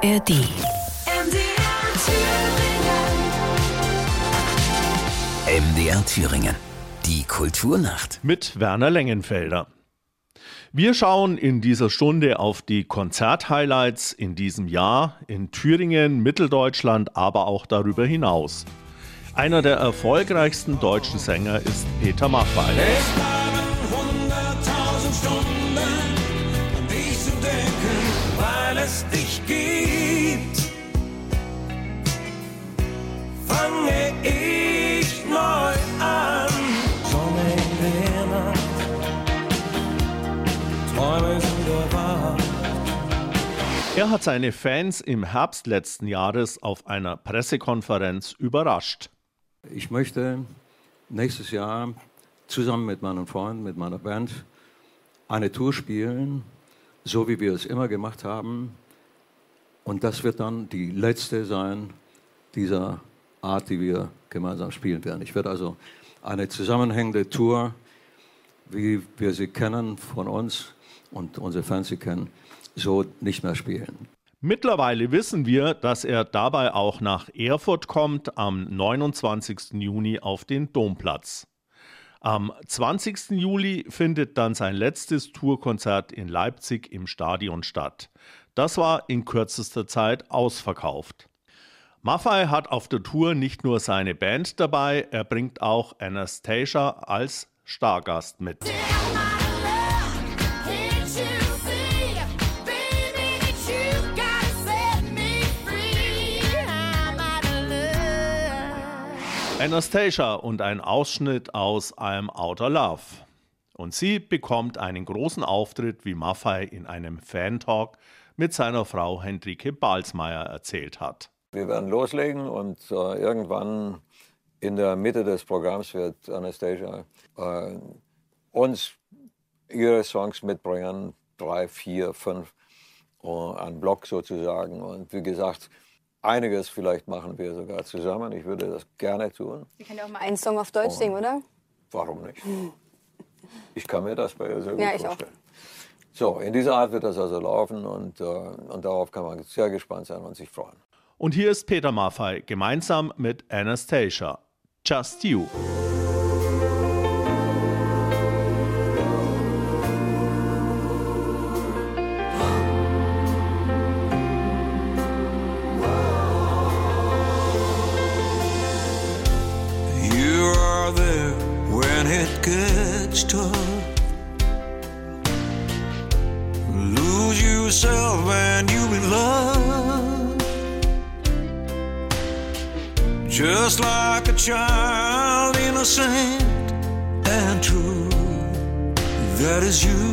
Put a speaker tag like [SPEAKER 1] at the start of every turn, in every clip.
[SPEAKER 1] ARD.
[SPEAKER 2] MDR Thüringen. Die Kulturnacht.
[SPEAKER 3] Mit Werner Lengenfelder. Wir schauen in dieser Stunde auf die Konzerthighlights in diesem Jahr in Thüringen, Mitteldeutschland, aber auch darüber hinaus. Einer der erfolgreichsten deutschen Sänger ist Peter Maffay. Er hat seine Fans im Herbst letzten Jahres auf einer Pressekonferenz überrascht.
[SPEAKER 4] Ich möchte nächstes Jahr zusammen mit meinen Freunden, mit meiner Band eine Tour spielen, so wie wir es immer gemacht haben. Und das wird dann die letzte sein dieser Art, die wir gemeinsam spielen werden. Ich werde also eine zusammenhängende Tour, wie wir sie kennen von uns und unsere Fans sie kennen, so nicht mehr spielen.
[SPEAKER 3] Mittlerweile wissen wir, dass er dabei auch nach Erfurt kommt am 29. Juni auf den Domplatz. Am 20. Juli findet dann sein letztes Tourkonzert in Leipzig im Stadion statt. Das war in kürzester Zeit ausverkauft. Maffei hat auf der Tour nicht nur seine Band dabei, er bringt auch Anastasia als Stargast mit. Anastasia und ein Ausschnitt aus I'm Outer Love. Und sie bekommt einen großen Auftritt, wie Maffei in einem Fan-Talk mit seiner Frau Hendrike Balsmeier erzählt hat.
[SPEAKER 5] Wir werden loslegen und äh, irgendwann in der Mitte des Programms wird Anastasia äh, uns ihre Songs mitbringen, drei, vier, fünf, äh, ein Block sozusagen. Und wie gesagt, einiges vielleicht machen wir sogar zusammen. Ich würde das gerne tun.
[SPEAKER 6] Wir können ja auch mal einen Song auf Deutsch singen, oder?
[SPEAKER 5] Warum nicht? Ich kann mir das bei ihr sehr gut
[SPEAKER 6] Ja, ich auch.
[SPEAKER 5] vorstellen. So, in dieser Art wird das also laufen und, äh, und darauf kann man sehr gespannt sein und sich freuen.
[SPEAKER 3] Und hier ist Peter Maffei gemeinsam mit Anastasia. Just. You
[SPEAKER 7] tough. Lose yourself and you in love. Just like a child, innocent and true. That is you,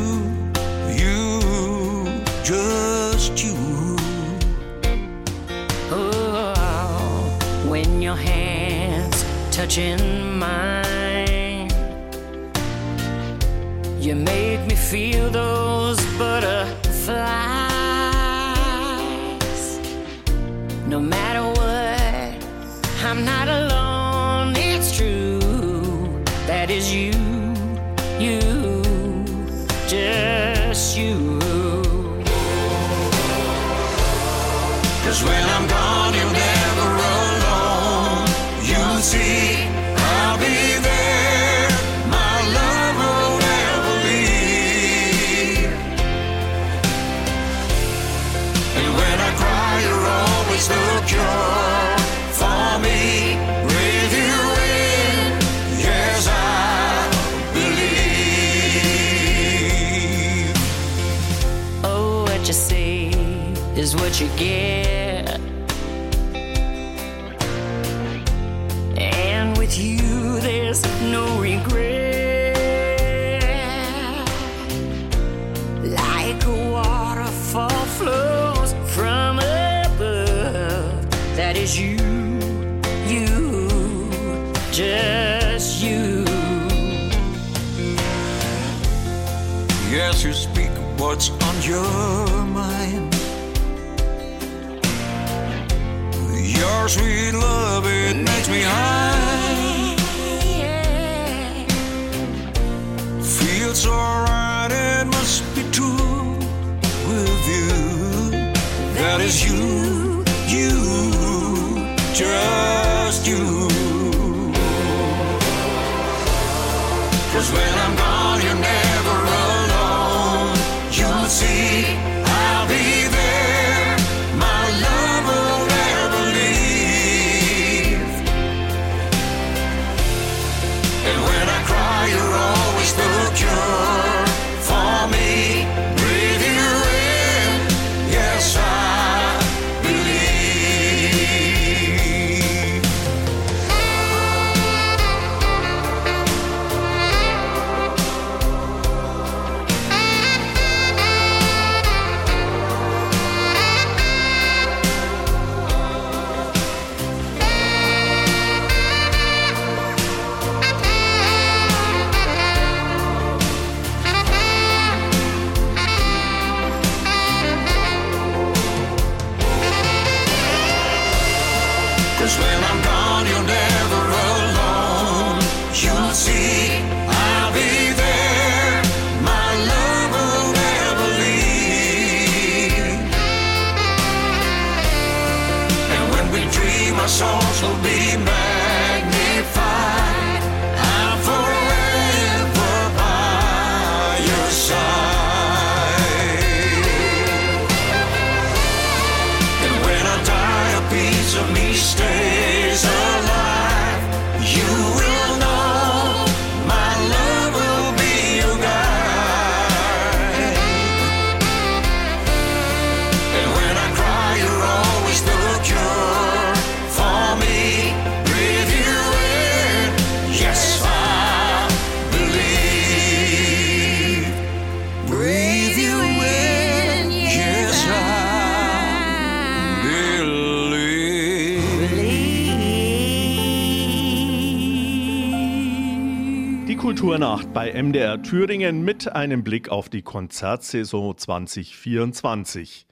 [SPEAKER 7] Die
[SPEAKER 3] Kulturnacht bei MDR Thüringen mit einem Blick auf die Konzertsaison 2024.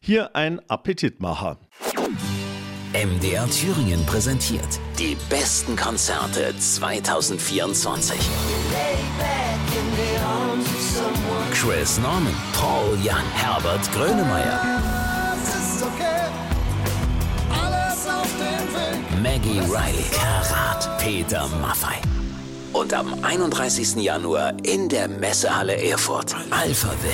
[SPEAKER 3] Hier ein Appetitmacher.
[SPEAKER 2] MDR Thüringen präsentiert die besten Konzerte 2024. Chris Norman, Paul Young, Herbert Grönemeyer, Maggie Riley, Karat, Peter Maffei. Und am 31. Januar in der Messehalle Erfurt, Alphaville.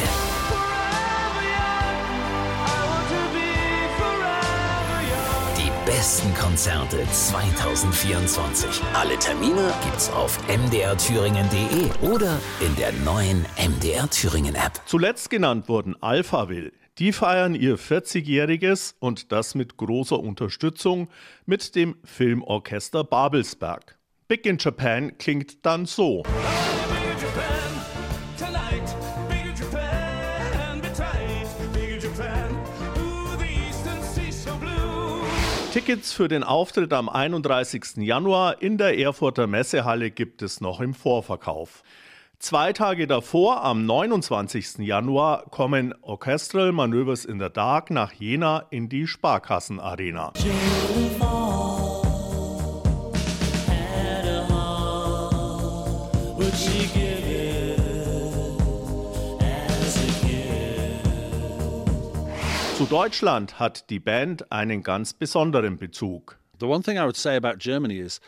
[SPEAKER 2] Die besten Konzerte 2024. Alle Termine gibt's auf mdrthüringen.de oder in der neuen MDR Thüringen App.
[SPEAKER 3] Zuletzt genannt wurden Alphaville. Die feiern ihr 40-jähriges und das mit großer Unterstützung mit dem Filmorchester Babelsberg. Big in Japan klingt dann so. Tickets für den Auftritt am 31. Januar in der Erfurter Messehalle gibt es noch im Vorverkauf. Zwei Tage davor, am 29. Januar, kommen Orchestral Manövers in the Dark nach Jena in die Sparkassenarena. Zu Deutschland hat die Band einen ganz besonderen Bezug.
[SPEAKER 8] The one thing I would say about Germany is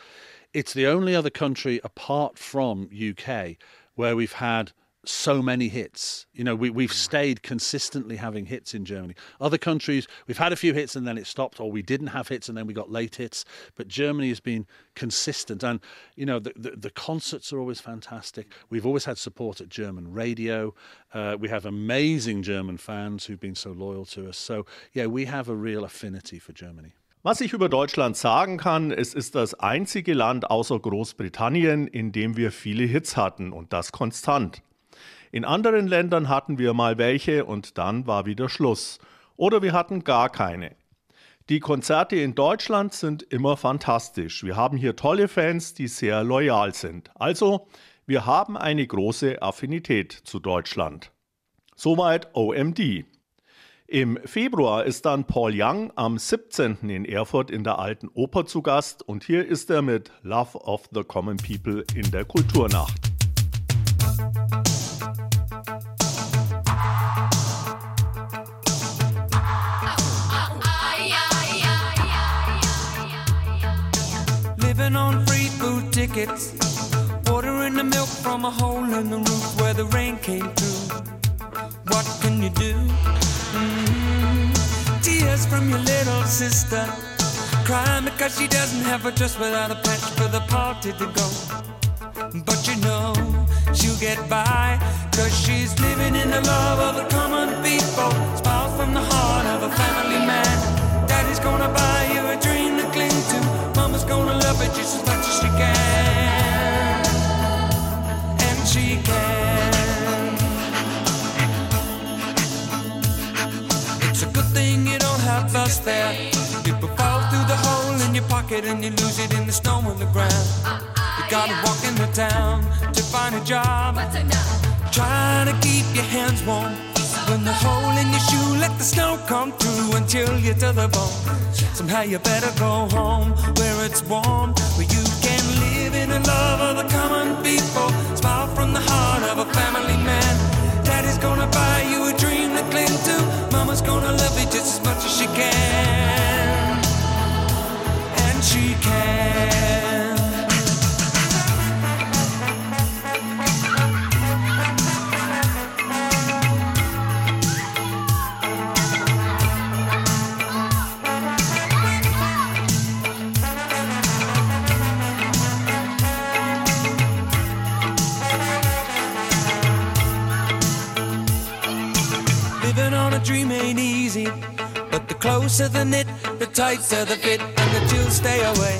[SPEAKER 8] it's the only other country apart from UK where we've had so many hits. You know, we, we've stayed consistently having hits in Germany. Other countries, we've had a few hits and then it stopped, or we didn't have hits and then we got late hits. But Germany has been consistent. And, you know, the, the, the concerts are always fantastic. We've always had support at German radio. Uh, we have amazing German fans who've been so loyal to us. So, yeah, we have a real affinity for Germany.
[SPEAKER 3] Was ich über Deutschland sagen kann, es ist das einzige Land außer Großbritannien, in dem wir viele Hits hatten und das konstant. In anderen Ländern hatten wir mal welche und dann war wieder Schluss. Oder wir hatten gar keine. Die Konzerte in Deutschland sind immer fantastisch. Wir haben hier tolle Fans, die sehr loyal sind. Also, wir haben eine große Affinität zu Deutschland. Soweit OMD. Im Februar ist dann Paul Young am 17. in Erfurt in der Alten Oper zu Gast und hier ist er mit Love of the Common People in der Kulturnacht.
[SPEAKER 9] On free food tickets. Watering the milk from a hole in the roof where the rain came through. What can you do? Mm. Tears from your little sister. Crying because she doesn't have a dress without a patch for the party to go. But you know she'll get by Cause she's living in the love of the common people Smile from the heart of a family man Daddy's gonna buy you a dream Mama's gonna love it just as much as she can. And she can. It's a good thing you don't have us there. People fall through the hole in your pocket And you lose it in the snow on the ground. You gotta walk into town to find a job. Trying to keep your hands warm. When the hole in your shoe, let the snow come through and chill you to the bone. Somehow you better go home where it's warm, where you can live in the love of the common people. Smile from the heart of a family man. Daddy's gonna buy you a dream to cling to. Mama's gonna love you just as much as she can. And she Living easy, but the closer the knit, the tighter the fit, and the chills stay away.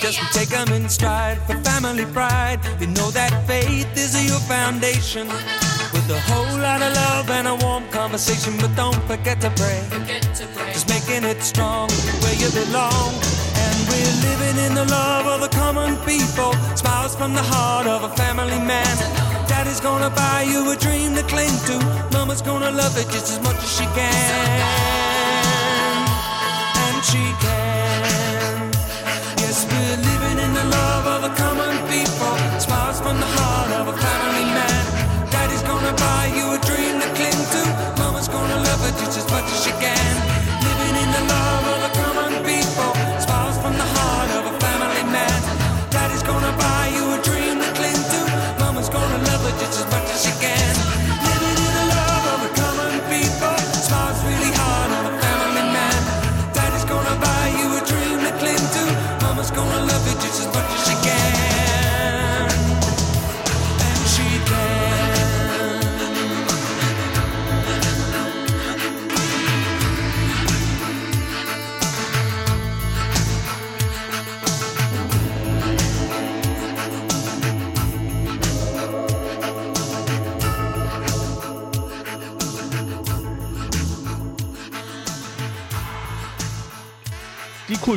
[SPEAKER 9] Just take them in stride for family pride. You know that faith is your foundation. With a whole lot of love and a warm conversation, but don't forget to pray. Just making it strong where you belong. And we're living in the love of the common people. Smiles from the heart of a family man. Daddy's gonna buy you a dream to cling to. Mama's gonna love it just as much as she can. And she can.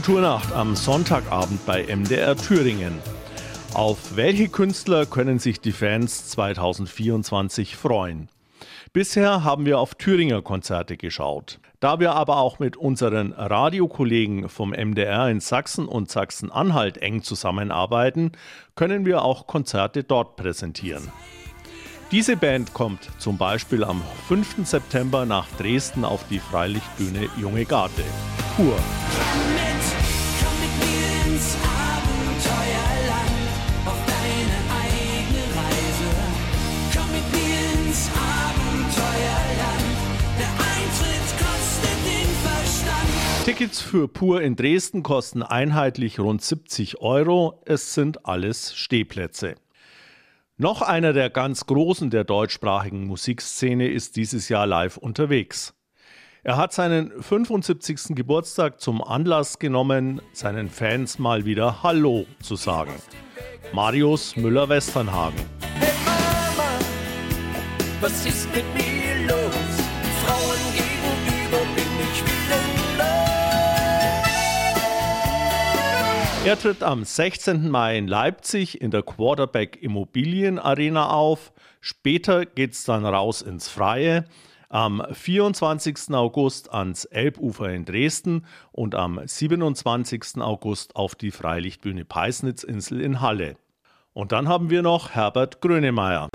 [SPEAKER 3] Kulturnacht am Sonntagabend bei MDR Thüringen. Auf welche Künstler können sich die Fans 2024 freuen? Bisher haben wir auf Thüringer Konzerte geschaut. Da wir aber auch mit unseren Radiokollegen vom MDR in Sachsen und Sachsen-Anhalt eng zusammenarbeiten, können wir auch Konzerte dort präsentieren. Diese Band kommt zum Beispiel am 5. September nach Dresden auf die Freilichtbühne Junge Garde. Pur. Tickets für Pur in Dresden kosten einheitlich rund 70 Euro. Es sind alles Stehplätze. Noch einer der ganz Großen der deutschsprachigen Musikszene ist dieses Jahr live unterwegs. Er hat seinen 75. Geburtstag zum Anlass genommen, seinen Fans mal wieder Hallo zu sagen. Marius Müller-Westernhagen.
[SPEAKER 9] Hey Mama, was ist mit mir
[SPEAKER 3] Er tritt am 16. Mai in Leipzig in der Quarterback Immobilien Arena auf. Später geht's dann raus ins Freie. Am 24. August ans Elbufer in Dresden und am 27. August auf die Freilichtbühne Peisnitzinsel in Halle. Und dann haben wir noch Herbert Grönemeyer.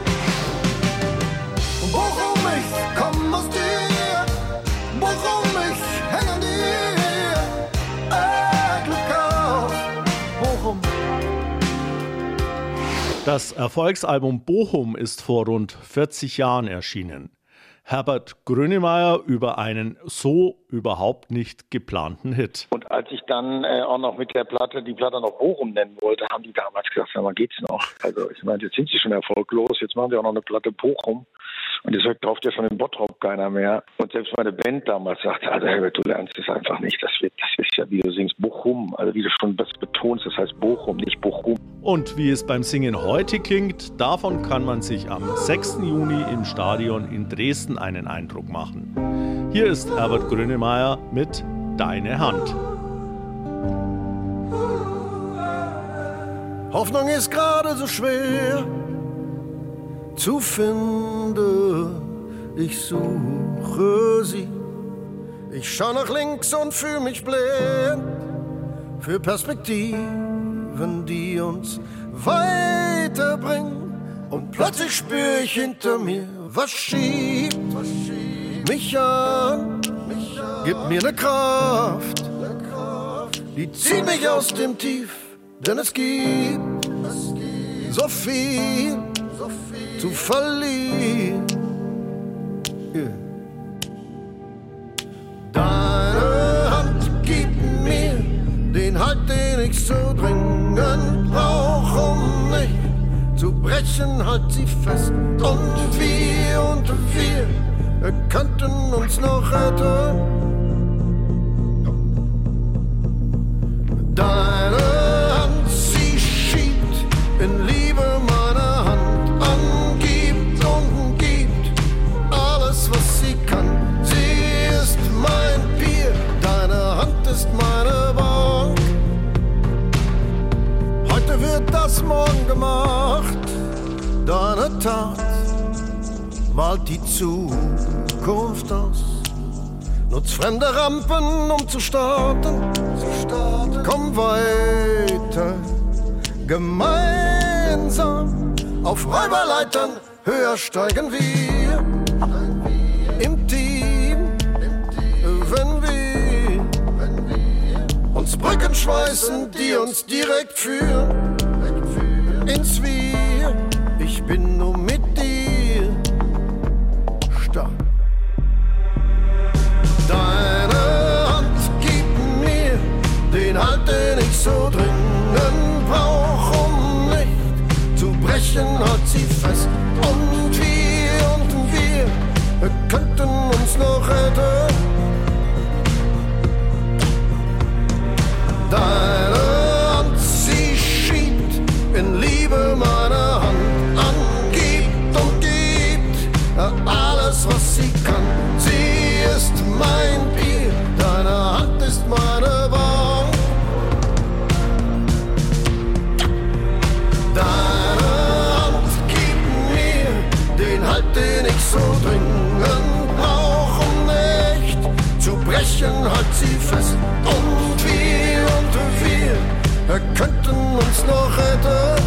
[SPEAKER 3] Das Erfolgsalbum Bochum ist vor rund 40 Jahren erschienen. Herbert Grönemeyer über einen so überhaupt nicht geplanten Hit.
[SPEAKER 10] Und als ich dann äh, auch noch mit der Platte die Platte noch Bochum nennen wollte, haben die damals gesagt, sag mal, geht's noch? Also ich meine, jetzt sind sie schon erfolglos, jetzt machen sie auch noch eine Platte Bochum. Und sagt, kauft ja schon in Bottrop keiner mehr. Und selbst meine Band damals sagte, also Herbert, du lernst es einfach nicht. Das, wird, das ist ja, wie du singst, Bochum. Also wie du schon das betonst, das heißt Bochum, nicht Bochum.
[SPEAKER 3] Und wie es beim Singen heute klingt, davon kann man sich am 6. Juni im Stadion in Dresden einen Eindruck machen. Hier ist Herbert Grönemeyer mit Deine Hand.
[SPEAKER 11] Hoffnung ist gerade so schwer zu finden. Ich suche sie. Ich schau nach links und fühle mich blind für Perspektiven, die uns weiterbringen. Und plötzlich spüre ich hinter mir, was schiebt mich an, gibt mir eine Kraft, die zieht mich aus dem Tief, denn es gibt so viel zu verlieren. Deine Hand gibt mir den Halt, den ich so dringend brauch, um nicht zu brechen, halt sie fest. Und wir und wir könnten uns noch retten. Ist meine Bank. Heute wird das morgen gemacht, deine Tat malt die Zukunft aus. Nutz fremde Rampen, um zu starten. Komm weiter, gemeinsam auf Räuberleitern höher steigen wir. Brücken schweißen, die uns direkt führen ins Wir. Wir könnten uns noch retten.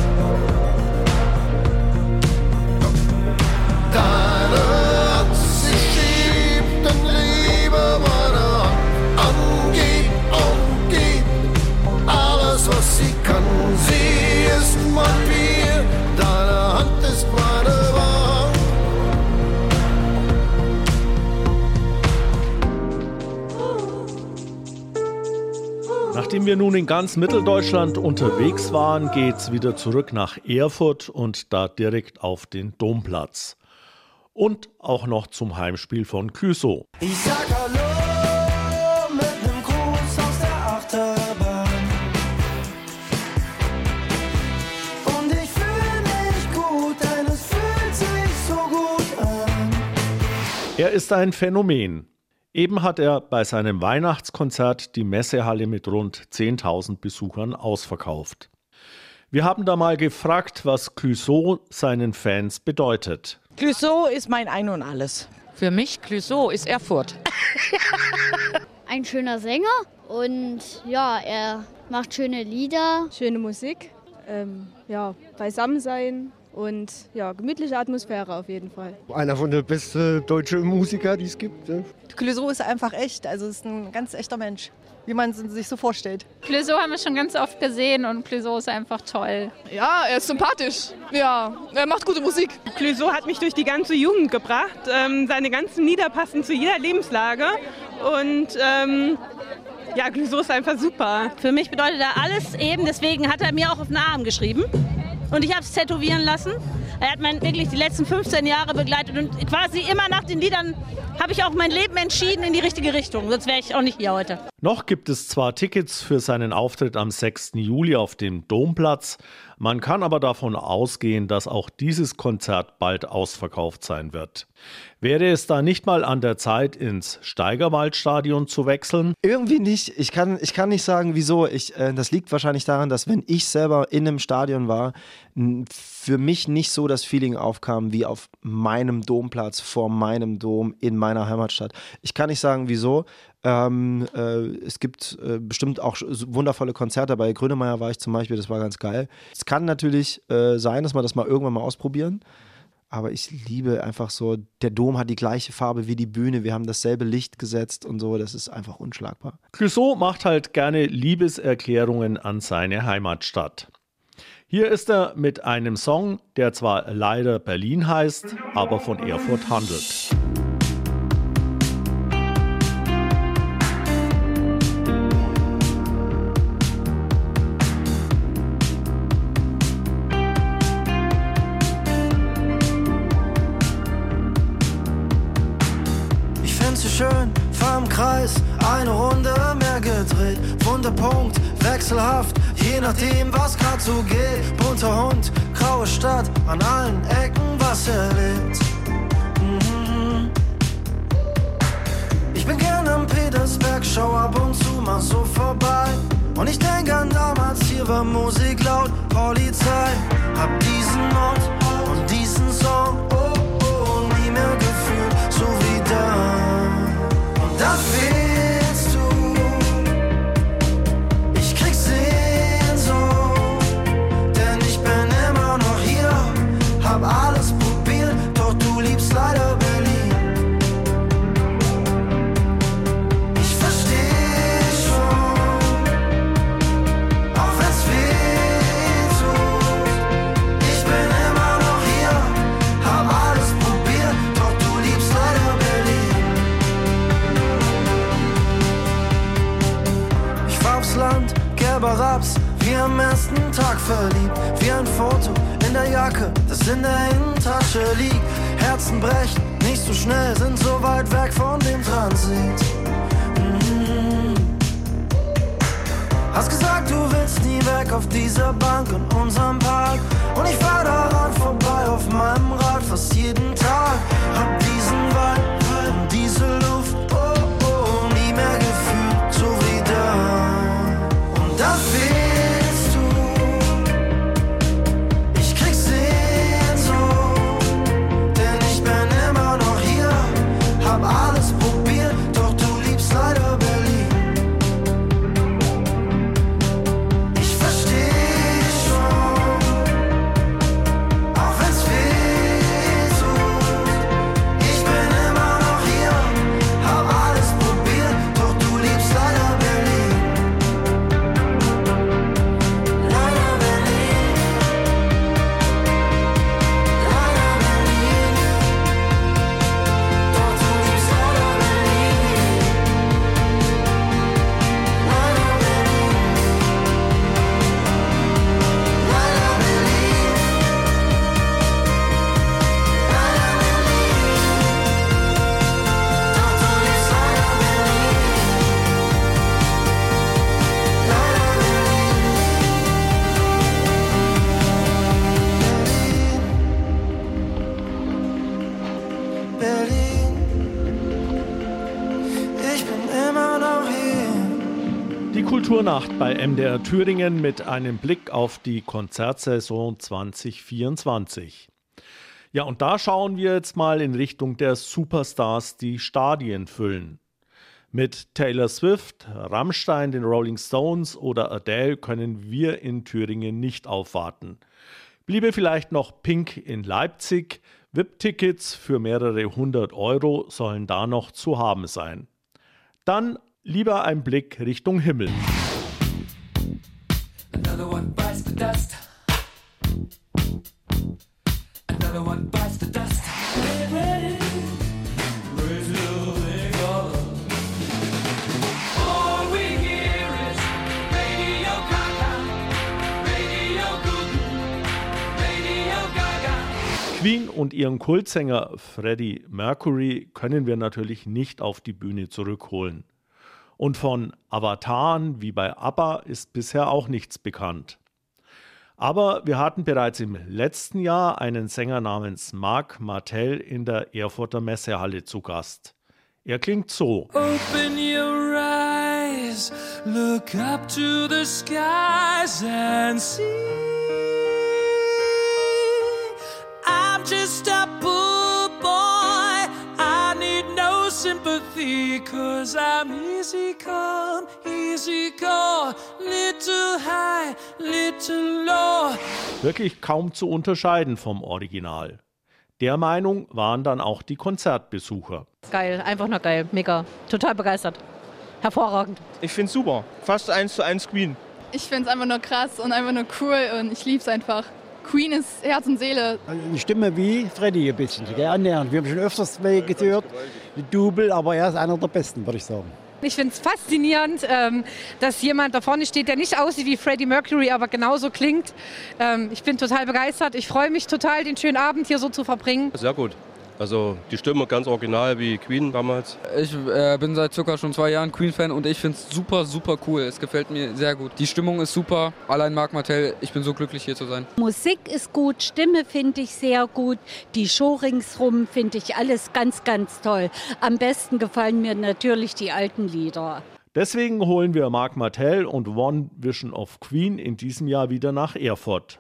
[SPEAKER 3] Nachdem wir nun in ganz Mitteldeutschland unterwegs waren, geht's wieder zurück nach Erfurt und da direkt auf den Domplatz. Und auch noch zum Heimspiel von Clüsow.
[SPEAKER 11] Ich sag Hallo mit nem Gruß aus der Achterbahn. Und ich fühl mich gut, denn es fühlt sich so gut an.
[SPEAKER 3] Er ist ein Phänomen. Eben hat er bei seinem Weihnachtskonzert die Messehalle mit rund 10.000 Besuchern ausverkauft. Wir haben da mal gefragt, was Clüsow seinen Fans bedeutet.
[SPEAKER 12] Clüsow ist mein Ein und Alles. Für mich Clüsow ist Erfurt.
[SPEAKER 13] Ein schöner Sänger und ja, er macht schöne Lieder.
[SPEAKER 14] Schöne Musik, ähm, ja, beisammen sein und ja, gemütliche Atmosphäre auf jeden Fall.
[SPEAKER 15] Einer von den besten deutschen Musiker, die es gibt. Ne?
[SPEAKER 16] Clouseau ist einfach echt, also ist ein ganz echter Mensch, wie man es sich so vorstellt.
[SPEAKER 17] Clouseau haben wir schon ganz oft gesehen und Clouseau ist einfach toll.
[SPEAKER 14] Ja, er ist sympathisch. Ja, er macht gute Musik.
[SPEAKER 18] Clouseau hat mich durch die ganze Jugend gebracht. Ähm, seine ganzen Lieder passen zu jeder Lebenslage. Und ähm, ja, Clouseau ist einfach super.
[SPEAKER 19] Für mich bedeutet er alles eben, deswegen hat er mir auch auf den Arm geschrieben. Und ich habe es tätowieren lassen. Er hat mich wirklich die letzten 15 Jahre begleitet und quasi immer nach den Liedern habe ich auch mein Leben entschieden in die richtige Richtung. Sonst wäre ich auch nicht hier heute.
[SPEAKER 3] Noch gibt es zwar Tickets für seinen Auftritt am 6. Juli auf dem Domplatz, man kann aber davon ausgehen, dass auch dieses Konzert bald ausverkauft sein wird. Wäre es da nicht mal an der Zeit, ins Steigerwaldstadion zu wechseln?
[SPEAKER 20] Irgendwie nicht. Ich kann, ich kann nicht sagen, wieso. Ich, äh, das liegt wahrscheinlich daran, dass wenn ich selber in einem Stadion war, für mich nicht so das Feeling aufkam wie auf meinem Domplatz, vor meinem Dom in meiner Heimatstadt. Ich kann nicht sagen, wieso. Ähm, äh, es gibt äh, bestimmt auch wundervolle Konzerte. Bei Grönemeyer war ich zum Beispiel, das war ganz geil. Es kann natürlich äh, sein, dass wir das mal irgendwann mal ausprobieren. Aber ich liebe einfach so, der Dom hat die gleiche Farbe wie die Bühne. Wir haben dasselbe Licht gesetzt und so. Das ist einfach unschlagbar.
[SPEAKER 3] Clouseau macht halt gerne Liebeserklärungen an seine Heimatstadt. Hier ist er mit einem Song, der zwar leider Berlin heißt, aber von Erfurt handelt.
[SPEAKER 20] Kreis, eine Runde mehr gedreht. Wunderpunkt, wechselhaft, je nachdem, was grad so geht. Bunter Hund, graue Stadt, an allen Ecken was erlebt. Mhm. Ich bin gern am Petersberg, schau ab und zu mal so vorbei. Und ich denk an damals, hier war Musik laut, Polizei. Hab diesen Ort und diesen Song, oh, oh, nie mehr gefühlt, Und am ersten Tag verliebt. Wie ein Foto in der Jacke, das in der Innentasche liegt. Herzen brechen, nicht so schnell, sind so weit weg von dem Transit. Mhm. Hast gesagt, du willst nie weg auf dieser Bank in unserem Park. Und ich fahr daran vorbei auf meinem Rad fast jeden Tag. Hab diesen Wald und diese Luft,
[SPEAKER 3] Kulturnacht bei MDR Thüringen mit einem Blick auf die Konzertsaison 2024. Ja, und da schauen wir jetzt mal in Richtung der Superstars, die Stadien füllen. Mit Taylor Swift, Rammstein, den Rolling Stones oder Adele können wir in Thüringen nicht aufwarten. Bliebe vielleicht noch Pink in Leipzig, VIP-Tickets für mehrere hundert Euro sollen da noch zu haben sein. Dann lieber ein Blick Richtung Himmel.
[SPEAKER 1] Another one bites the dust. Another one bites the dust.
[SPEAKER 3] Queen und ihren Kultsänger Freddie Mercury können wir natürlich nicht auf die Bühne zurückholen. Und von Avataren wie bei ABBA ist bisher auch nichts bekannt. Aber wir hatten bereits im letzten Jahr einen Sänger namens Marc Martel in der Erfurter Messehalle zu Gast. Er klingt so.
[SPEAKER 1] Open your eyes, look up to the skies and see. I'm just a sympathy, cause I'm easy come, easy go. Little high, little low.
[SPEAKER 3] Wirklich kaum zu unterscheiden vom Original. Der Meinung waren dann auch die Konzertbesucher.
[SPEAKER 21] Geil, einfach nur geil, mega. Total begeistert. Hervorragend.
[SPEAKER 22] Ich finde super. Fast eins zu eins Queen.
[SPEAKER 18] Ich finde es einfach nur krass und einfach nur cool und ich liebe es einfach. Queen ist Herz und Seele.
[SPEAKER 23] Eine Stimme wie Freddy ein bisschen, gell, annähernd. Wir haben schon öfters welche gehört, die Double, aber er ist einer der besten, würde ich sagen.
[SPEAKER 24] Ich finde es faszinierend, ähm, dass jemand da vorne steht, der nicht aussieht wie Freddie Mercury, aber genauso klingt. Ähm, ich bin total begeistert. Ich freue mich total, den schönen Abend hier so zu verbringen.
[SPEAKER 22] Sehr gut.
[SPEAKER 25] Also die Stimme ganz original wie Queen damals.
[SPEAKER 22] Ich äh, bin seit circa schon zwei Jahren Queen-Fan und ich finde es super, super cool. Es gefällt mir sehr gut. Die Stimmung ist super. Allein Marc Martell, ich bin so glücklich hier zu sein.
[SPEAKER 26] Musik ist gut, Stimme finde ich sehr gut. Die Show ringsrum finde ich alles ganz, ganz toll. Am besten gefallen mir natürlich die alten Lieder.
[SPEAKER 3] Deswegen holen wir Marc Martell und One Vision of Queen in diesem Jahr wieder nach Erfurt.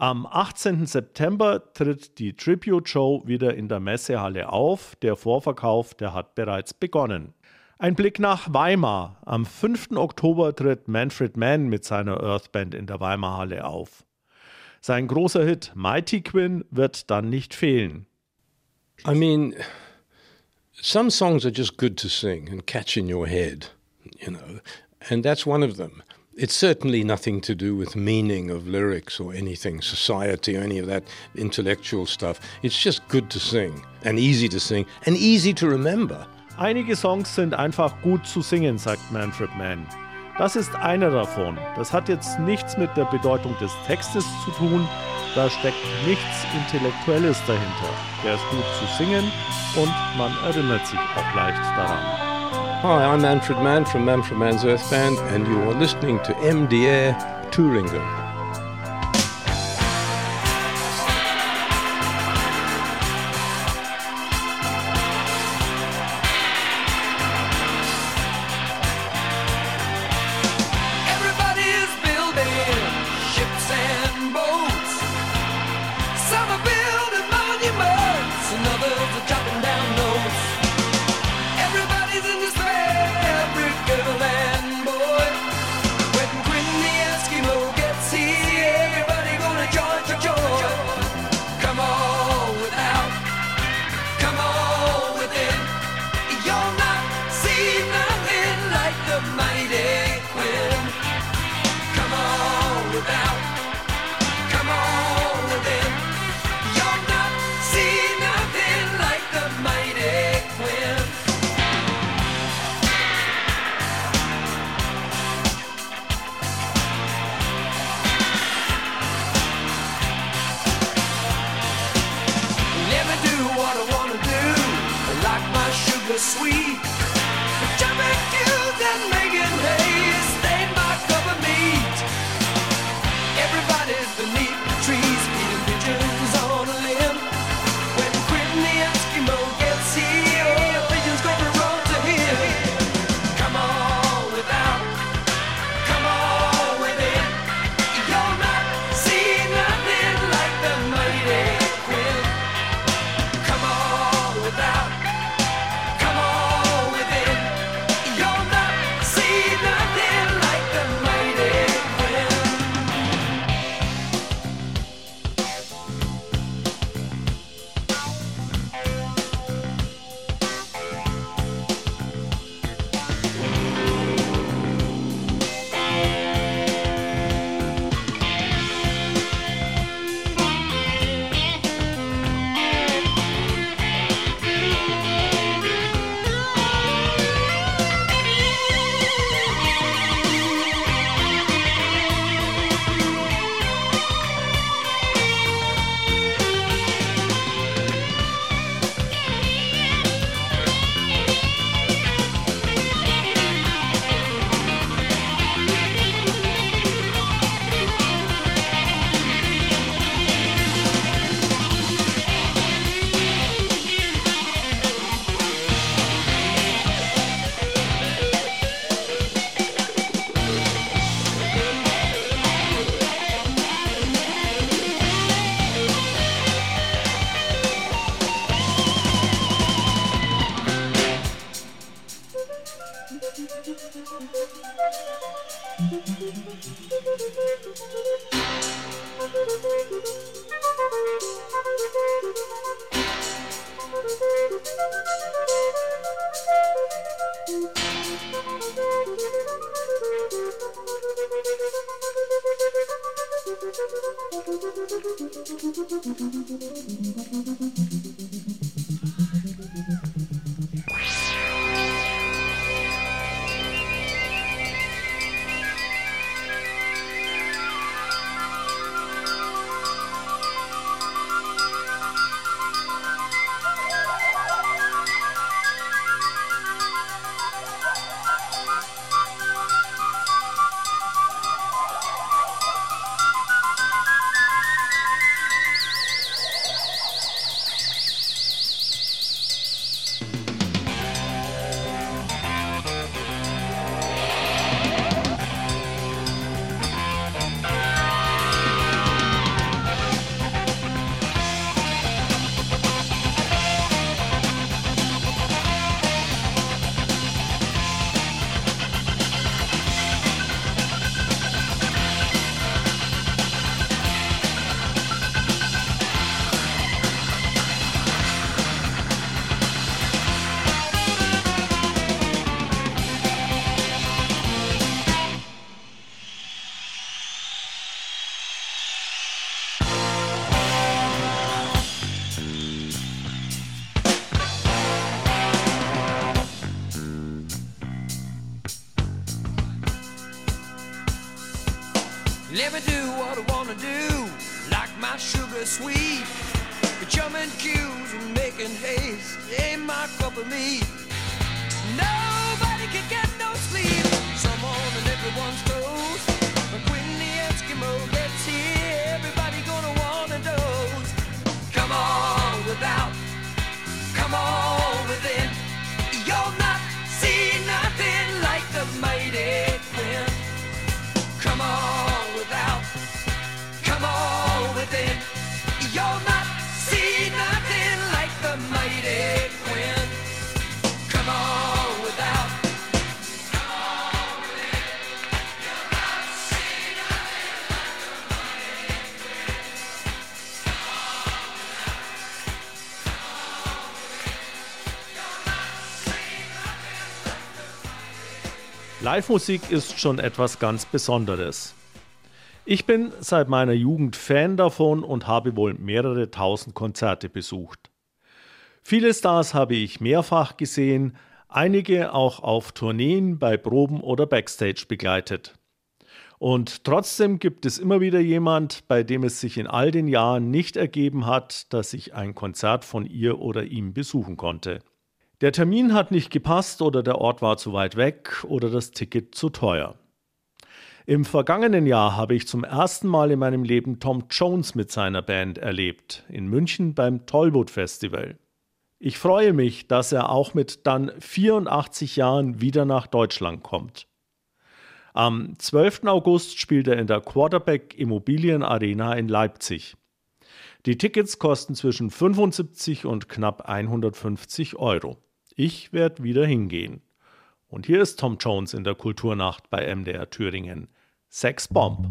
[SPEAKER 3] Am 18. September tritt die Tribute Show wieder in der Messehalle auf. Der Vorverkauf, der hat bereits begonnen. Ein Blick nach Weimar. Am 5. Oktober tritt Manfred Mann mit seiner Earthband in der Weimar Halle auf. Sein großer Hit Mighty Quinn wird dann nicht fehlen.
[SPEAKER 27] I mean, some songs are just good to sing and catch in your head, you know, and that's one of them. It's certainly nothing to do with meaning of lyrics or anything, society or any of that intellectual stuff. It's just good to sing and easy to sing and easy to remember.
[SPEAKER 3] Einige Songs sind einfach gut zu singen, sagt Manfred Mann. Das ist einer davon. Das hat jetzt nichts mit der Bedeutung des Textes zu tun. Da steckt nichts Intellektuelles dahinter. Der ist gut zu singen und man erinnert sich auch leicht daran.
[SPEAKER 27] Hi, I'm Manfred Mann from Manfred Mann's Earth Band, and you are listening to MDR Touringo.
[SPEAKER 28] Like the Let me do what I wanna do, like my sugar sweet. Jumping queues and making haste ain't my cup of meat. Nobody can get no sleep. Someone on everyone's toes. But when the Eskimo gets here, everybody gonna wanna doze. Come on without, come on within. You'll
[SPEAKER 3] Live-Musik ist schon etwas ganz Besonderes. Ich bin seit meiner Jugend Fan davon und habe wohl mehrere tausend Konzerte besucht. Viele Stars habe ich mehrfach gesehen, einige auch auf Tourneen, bei Proben oder Backstage begleitet. Und trotzdem gibt es immer wieder jemand, bei dem es sich in all den Jahren nicht ergeben hat, dass ich ein Konzert von ihr oder ihm besuchen konnte. Der Termin hat nicht gepasst oder der Ort war zu weit weg oder das Ticket zu teuer. Im vergangenen Jahr habe ich zum ersten Mal in meinem Leben Tom Jones mit seiner Band erlebt, in München beim Tollwood Festival. Ich freue mich, dass er auch mit dann 84 Jahren wieder nach Deutschland kommt. Am 12. August spielt er in der Quarterback Immobilien Arena in Leipzig. Die Tickets kosten zwischen 75 und knapp 150 Euro. Ich werde wieder hingehen. Und hier ist Tom Jones in der Kulturnacht bei MDR Thüringen. Sex Bomb.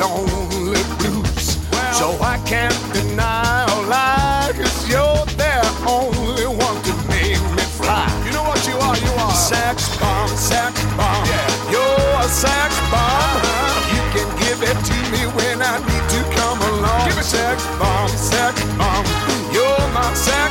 [SPEAKER 29] Lonely blues. so I can't deny or lie, cause you're the only one to make me fly. You know what you are? You are sex bomb, sex bomb. Yeah. You're a sex bomb. Uh-huh. You can give it to me when I need to come along. Give it sex bomb, sex bomb. You're my sex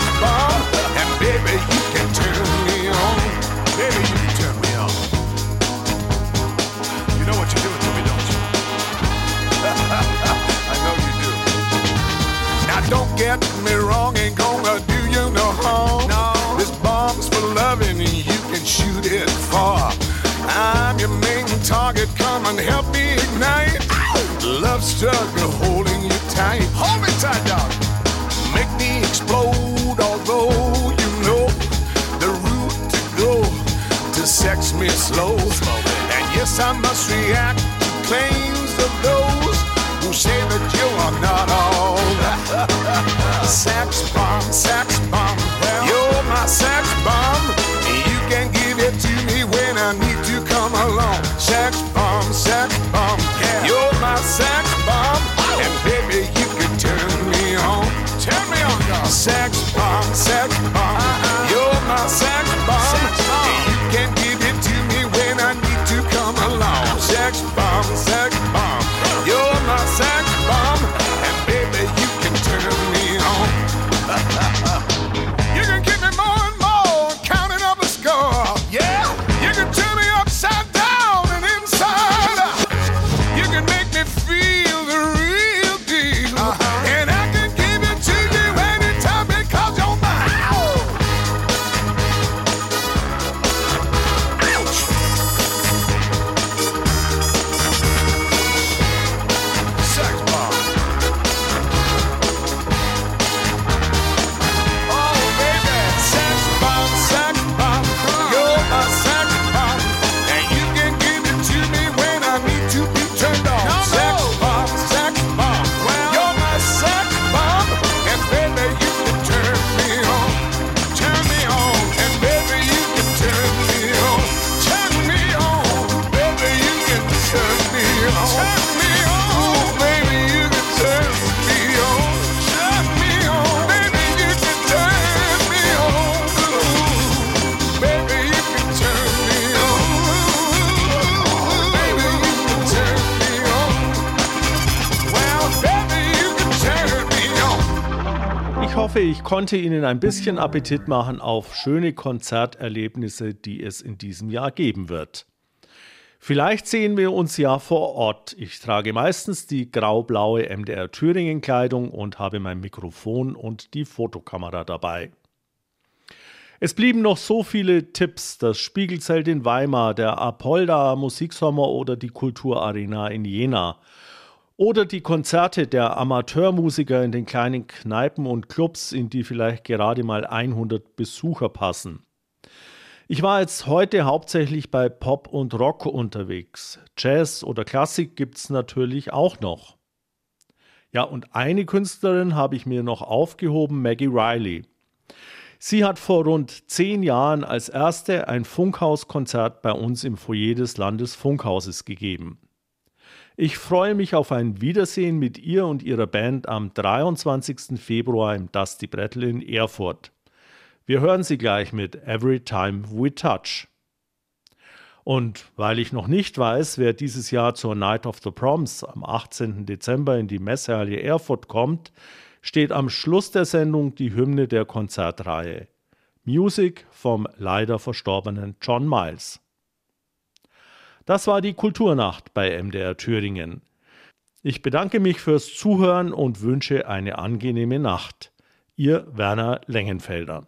[SPEAKER 29] me wrong, ain't gonna do you no harm. No. This bomb's for loving and you can shoot it far. I'm your main target, come and help me ignite. Love struggle holding you tight. Hold me tight, dog. Make me explode, although you know the route to go to sex me slow. And yes, I must react to claims of those who say that you are not all sex bomb, sex bomb. You're my sex bomb. You can give it to me when I need to come along. Sex bomb, sex bomb. You're my sex bomb. And baby, you can turn me on. Turn me on, dog. Sex bomb, sex bomb.
[SPEAKER 30] Konnte Ihnen ein bisschen Appetit machen auf schöne Konzerterlebnisse, die es in diesem Jahr geben wird. Vielleicht sehen wir uns ja vor Ort. Ich trage meistens die grau-blaue MDR Thüringen Kleidung und habe mein Mikrofon und die Fotokamera dabei. Es blieben noch so viele Tipps, das Spiegelzelt in Weimar, der Apolda Musiksommer oder die Kulturarena in Jena. Oder die Konzerte der Amateurmusiker in den kleinen Kneipen und Clubs, in die vielleicht gerade mal 100 Besucher passen. Ich war jetzt heute hauptsächlich bei Pop und Rock unterwegs. Jazz oder Klassik gibt's natürlich auch noch. Ja, und eine Künstlerin habe ich mir noch aufgehoben, Maggie Riley. Sie hat vor rund zehn Jahren als erste ein Funkhauskonzert bei uns im Foyer des Landesfunkhauses gegeben. Ich freue mich auf ein Wiedersehen mit ihr und ihrer Band am 23. Februar im Dusty Brettel in Erfurt. Wir hören sie gleich mit Every Time We Touch. Und weil ich noch nicht weiß, wer dieses Jahr zur Night of the Proms am 18. Dezember in die Messehalle Erfurt kommt, steht am Schluss der Sendung die Hymne der Konzertreihe. Music vom leider verstorbenen John Miles. Das war die Kulturnacht bei MDR Thüringen. Ich bedanke mich fürs Zuhören und wünsche eine angenehme Nacht. Ihr Werner Lengenfelder.